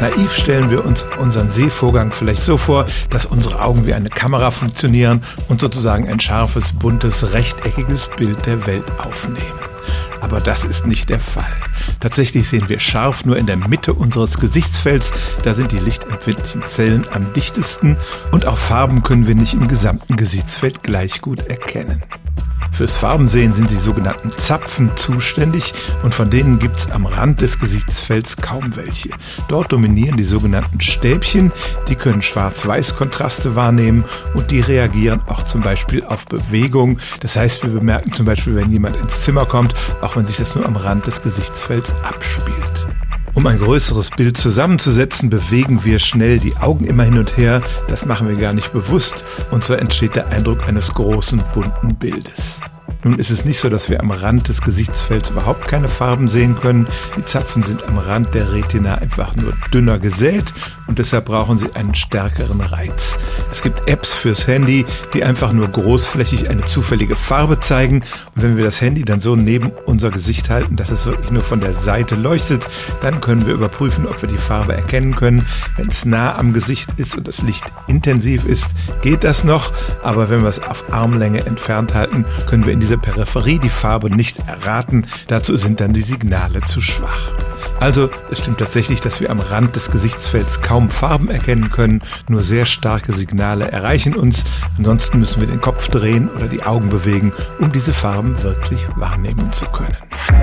Naiv stellen wir uns unseren Sehvorgang vielleicht so vor, dass unsere Augen wie eine Kamera funktionieren und sozusagen ein scharfes, buntes, rechteckiges Bild der Welt aufnehmen. Aber das ist nicht der Fall. Tatsächlich sehen wir scharf nur in der Mitte unseres Gesichtsfelds, da sind die lichtempfindlichen Zellen am dichtesten und auch Farben können wir nicht im gesamten Gesichtsfeld gleich gut erkennen. Fürs Farbensehen sind die sogenannten Zapfen zuständig und von denen gibt's am Rand des Gesichtsfelds kaum welche. Dort dominieren die sogenannten Stäbchen, die können Schwarz-Weiß-Kontraste wahrnehmen und die reagieren auch zum Beispiel auf Bewegung. Das heißt, wir bemerken zum Beispiel, wenn jemand ins Zimmer kommt, auch wenn sich das nur am Rand des Gesichtsfelds abspielt. Um ein größeres Bild zusammenzusetzen, bewegen wir schnell die Augen immer hin und her. Das machen wir gar nicht bewusst und so entsteht der Eindruck eines großen bunten Bildes. Nun ist es nicht so, dass wir am Rand des Gesichtsfelds überhaupt keine Farben sehen können. Die Zapfen sind am Rand der Retina einfach nur dünner gesät und deshalb brauchen sie einen stärkeren Reiz. Es gibt Apps fürs Handy, die einfach nur großflächig eine zufällige Farbe zeigen und wenn wir das Handy dann so neben unser Gesicht halten, dass es wirklich nur von der Seite leuchtet, dann können wir überprüfen, ob wir die Farbe erkennen können. Wenn es nah am Gesicht ist und das Licht intensiv ist, geht das noch, aber wenn wir es auf Armlänge entfernt halten, können wir in dieser Peripherie die Farbe nicht erraten. Dazu sind dann die Signale zu schwach. Also es stimmt tatsächlich, dass wir am Rand des Gesichtsfelds kaum Farben erkennen können, nur sehr starke Signale erreichen uns, ansonsten müssen wir den Kopf drehen oder die Augen bewegen, um diese Farben wirklich wahrnehmen zu können.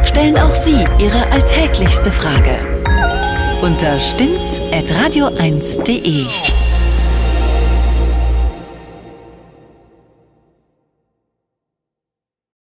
Stellen auch Sie Ihre alltäglichste Frage unter stimmt's at radio1.de.